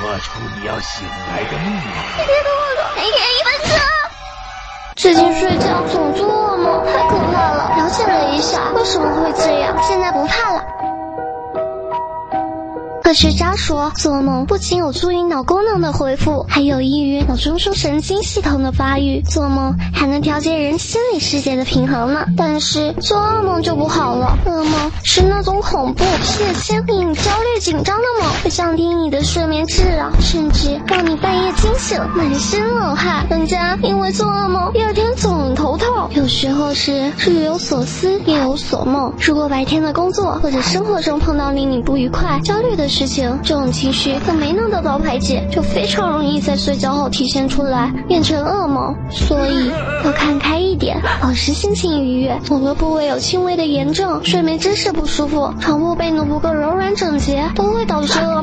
说出你要醒来的秘密。别跟我说，每天一分钟。最近睡觉总做噩梦，太可怕了。了解了一下，为什么会这样？现在不怕了。科学家说，做梦不仅有助于脑功能的恢复，还有益于脑中枢神经系统的发育。做梦还能调节人心理世界的平衡呢。但是做噩梦就不好了，噩梦是那种恐怖、血腥、令你焦虑、紧张的梦，会降低你的睡眠质量，甚至让你半夜惊醒，满身冷汗。人家因为做噩梦，又。时候是日有所思，夜有所梦。如果白天的工作或者生活中碰到令你不愉快、焦虑的事情，这种情绪又没能得到排解，就非常容易在睡觉后体现出来，变成噩梦。所以要看开一点，保持心情愉悦。某个部位有轻微的炎症，睡眠姿势不舒服，床铺被褥不够柔软整洁，都会导致噩。